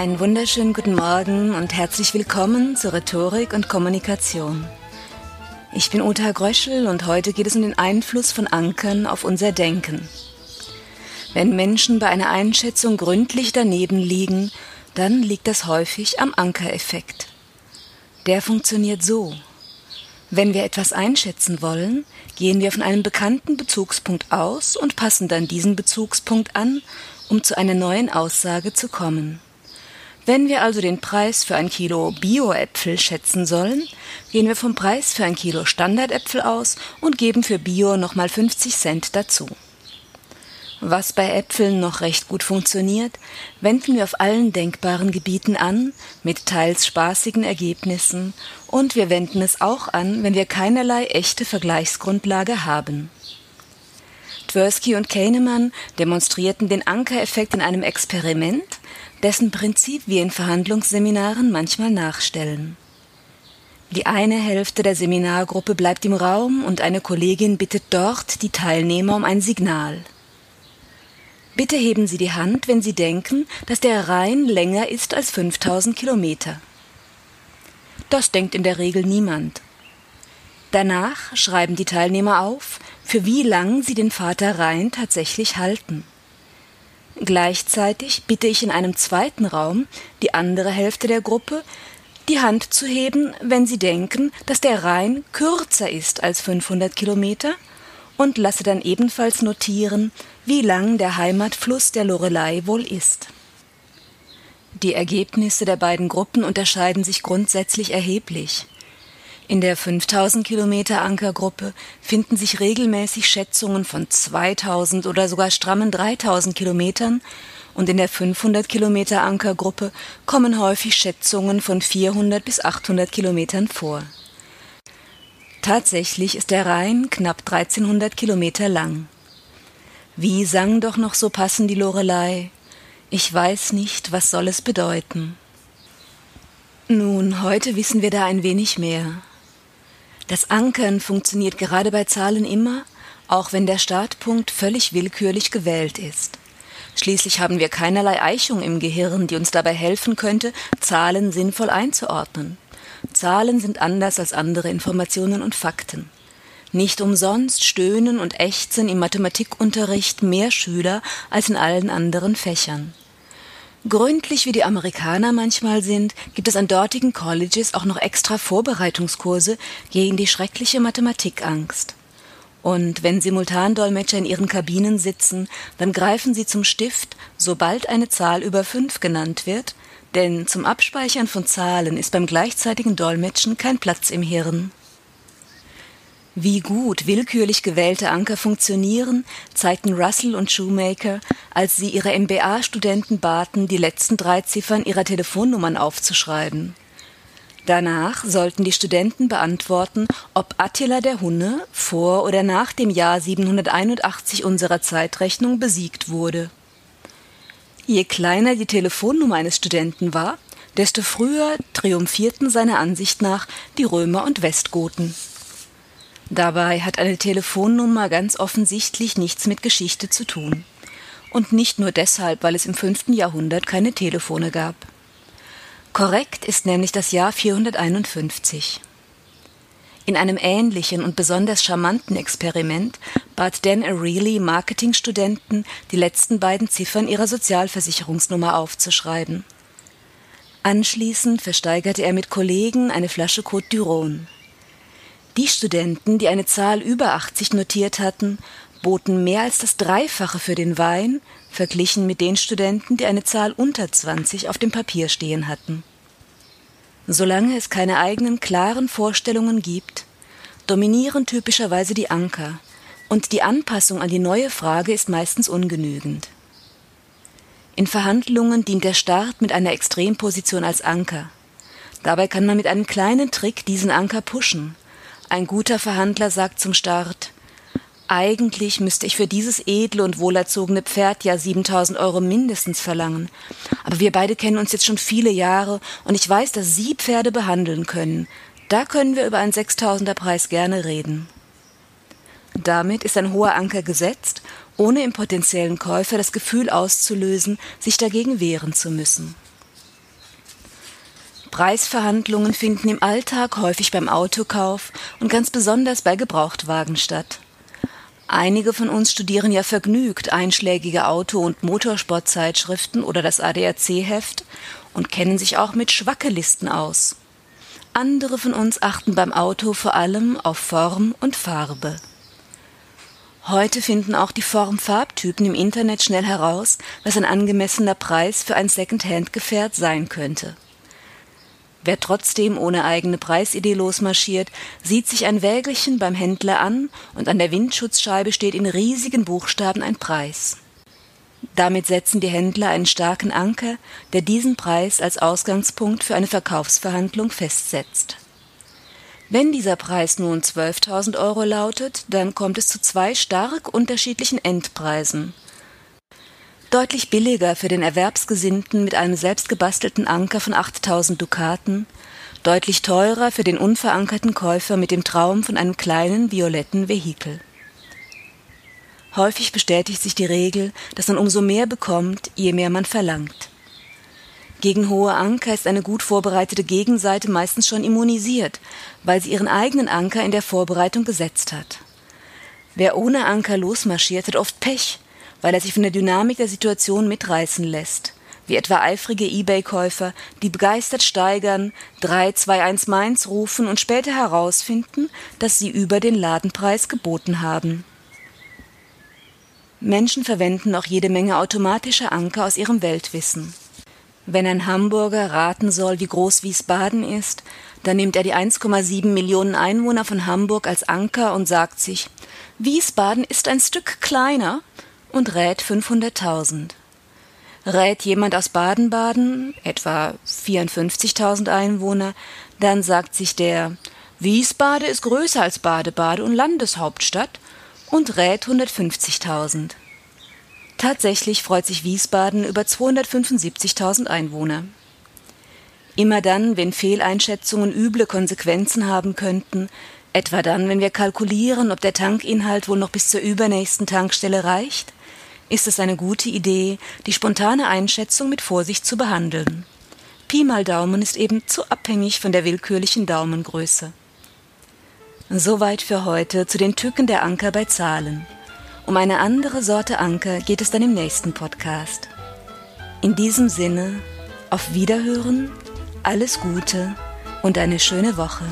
Einen wunderschönen guten Morgen und herzlich willkommen zur Rhetorik und Kommunikation. Ich bin Uta Gröschel und heute geht es um den Einfluss von Ankern auf unser Denken. Wenn Menschen bei einer Einschätzung gründlich daneben liegen, dann liegt das häufig am Ankereffekt. Der funktioniert so. Wenn wir etwas einschätzen wollen, gehen wir von einem bekannten Bezugspunkt aus und passen dann diesen Bezugspunkt an, um zu einer neuen Aussage zu kommen. Wenn wir also den Preis für ein Kilo Bio-Äpfel schätzen sollen, gehen wir vom Preis für ein Kilo Standardäpfel aus und geben für Bio nochmal 50 Cent dazu. Was bei Äpfeln noch recht gut funktioniert, wenden wir auf allen denkbaren Gebieten an, mit teils spaßigen Ergebnissen, und wir wenden es auch an, wenn wir keinerlei echte Vergleichsgrundlage haben. Tversky und Kahnemann demonstrierten den Ankereffekt in einem Experiment, dessen Prinzip wir in Verhandlungsseminaren manchmal nachstellen. Die eine Hälfte der Seminargruppe bleibt im Raum und eine Kollegin bittet dort die Teilnehmer um ein Signal. Bitte heben Sie die Hand, wenn Sie denken, dass der Rhein länger ist als 5000 Kilometer. Das denkt in der Regel niemand. Danach schreiben die Teilnehmer auf, für wie lang sie den Vater Rhein tatsächlich halten. Gleichzeitig bitte ich in einem zweiten Raum die andere Hälfte der Gruppe, die Hand zu heben, wenn sie denken, dass der Rhein kürzer ist als 500 Kilometer und lasse dann ebenfalls notieren, wie lang der Heimatfluss der Lorelei wohl ist. Die Ergebnisse der beiden Gruppen unterscheiden sich grundsätzlich erheblich. In der 5000 Kilometer Ankergruppe finden sich regelmäßig Schätzungen von 2000 oder sogar strammen 3000 Kilometern und in der 500 Kilometer Ankergruppe kommen häufig Schätzungen von 400 bis 800 Kilometern vor. Tatsächlich ist der Rhein knapp 1300 Kilometer lang. Wie sang doch noch so passend die Lorelei? Ich weiß nicht, was soll es bedeuten. Nun, heute wissen wir da ein wenig mehr. Das Ankern funktioniert gerade bei Zahlen immer, auch wenn der Startpunkt völlig willkürlich gewählt ist. Schließlich haben wir keinerlei Eichung im Gehirn, die uns dabei helfen könnte, Zahlen sinnvoll einzuordnen. Zahlen sind anders als andere Informationen und Fakten. Nicht umsonst stöhnen und ächzen im Mathematikunterricht mehr Schüler als in allen anderen Fächern. Gründlich wie die Amerikaner manchmal sind, gibt es an dortigen Colleges auch noch extra Vorbereitungskurse gegen die schreckliche Mathematikangst. Und wenn Simultandolmetscher in ihren Kabinen sitzen, dann greifen sie zum Stift, sobald eine Zahl über fünf genannt wird, denn zum Abspeichern von Zahlen ist beim gleichzeitigen Dolmetschen kein Platz im Hirn. Wie gut willkürlich gewählte Anker funktionieren, zeigten Russell und Shoemaker, als sie ihre MBA-Studenten baten, die letzten drei Ziffern ihrer Telefonnummern aufzuschreiben. Danach sollten die Studenten beantworten, ob Attila der Hunne vor oder nach dem Jahr 781 unserer Zeitrechnung besiegt wurde. Je kleiner die Telefonnummer eines Studenten war, desto früher triumphierten seiner Ansicht nach die Römer und Westgoten. Dabei hat eine Telefonnummer ganz offensichtlich nichts mit Geschichte zu tun. Und nicht nur deshalb, weil es im fünften Jahrhundert keine Telefone gab. Korrekt ist nämlich das Jahr 451. In einem ähnlichen und besonders charmanten Experiment bat Dan Ariely Marketingstudenten, die letzten beiden Ziffern ihrer Sozialversicherungsnummer aufzuschreiben. Anschließend versteigerte er mit Kollegen eine Flasche Côte du Rhône. Die Studenten, die eine Zahl über 80 notiert hatten, boten mehr als das Dreifache für den Wein, verglichen mit den Studenten, die eine Zahl unter 20 auf dem Papier stehen hatten. Solange es keine eigenen klaren Vorstellungen gibt, dominieren typischerweise die Anker, und die Anpassung an die neue Frage ist meistens ungenügend. In Verhandlungen dient der Start mit einer Extremposition als Anker. Dabei kann man mit einem kleinen Trick diesen Anker pushen, ein guter Verhandler sagt zum Start, eigentlich müsste ich für dieses edle und wohlerzogene Pferd ja 7000 Euro mindestens verlangen. Aber wir beide kennen uns jetzt schon viele Jahre und ich weiß, dass Sie Pferde behandeln können. Da können wir über einen 6000er Preis gerne reden. Damit ist ein hoher Anker gesetzt, ohne im potenziellen Käufer das Gefühl auszulösen, sich dagegen wehren zu müssen. Preisverhandlungen finden im Alltag häufig beim Autokauf und ganz besonders bei Gebrauchtwagen statt. Einige von uns studieren ja vergnügt einschlägige Auto- und Motorsportzeitschriften oder das ADAC-Heft und kennen sich auch mit Schwackelisten aus. Andere von uns achten beim Auto vor allem auf Form und Farbe. Heute finden auch die Formfarbtypen im Internet schnell heraus, was ein angemessener Preis für ein Second-Hand-Gefährt sein könnte. Wer trotzdem ohne eigene Preisidee losmarschiert, sieht sich ein Wägelchen beim Händler an und an der Windschutzscheibe steht in riesigen Buchstaben ein Preis. Damit setzen die Händler einen starken Anker, der diesen Preis als Ausgangspunkt für eine Verkaufsverhandlung festsetzt. Wenn dieser Preis nun 12.000 Euro lautet, dann kommt es zu zwei stark unterschiedlichen Endpreisen. Deutlich billiger für den Erwerbsgesinnten mit einem selbstgebastelten Anker von 8.000 Dukaten, deutlich teurer für den unverankerten Käufer mit dem Traum von einem kleinen violetten Vehikel. Häufig bestätigt sich die Regel, dass man umso mehr bekommt, je mehr man verlangt. Gegen hohe Anker ist eine gut vorbereitete Gegenseite meistens schon immunisiert, weil sie ihren eigenen Anker in der Vorbereitung gesetzt hat. Wer ohne Anker losmarschiert, hat oft Pech, weil er sich von der Dynamik der Situation mitreißen lässt, wie etwa eifrige Ebay-Käufer, die begeistert steigern, 321 Mainz rufen und später herausfinden, dass sie über den Ladenpreis geboten haben. Menschen verwenden auch jede Menge automatische Anker aus ihrem Weltwissen. Wenn ein Hamburger raten soll, wie groß Wiesbaden ist, dann nimmt er die 1,7 Millionen Einwohner von Hamburg als Anker und sagt sich, Wiesbaden ist ein Stück kleiner und rät 500.000. Rät jemand aus Baden-Baden, etwa 54.000 Einwohner, dann sagt sich der, Wiesbaden ist größer als Bade-Bade und Landeshauptstadt und rät 150.000. Tatsächlich freut sich Wiesbaden über 275.000 Einwohner. Immer dann, wenn Fehleinschätzungen üble Konsequenzen haben könnten, etwa dann, wenn wir kalkulieren, ob der Tankinhalt wohl noch bis zur übernächsten Tankstelle reicht, ist es eine gute Idee, die spontane Einschätzung mit Vorsicht zu behandeln. Pi mal Daumen ist eben zu abhängig von der willkürlichen Daumengröße. Soweit für heute zu den Tücken der Anker bei Zahlen. Um eine andere Sorte Anker geht es dann im nächsten Podcast. In diesem Sinne, auf Wiederhören, alles Gute und eine schöne Woche.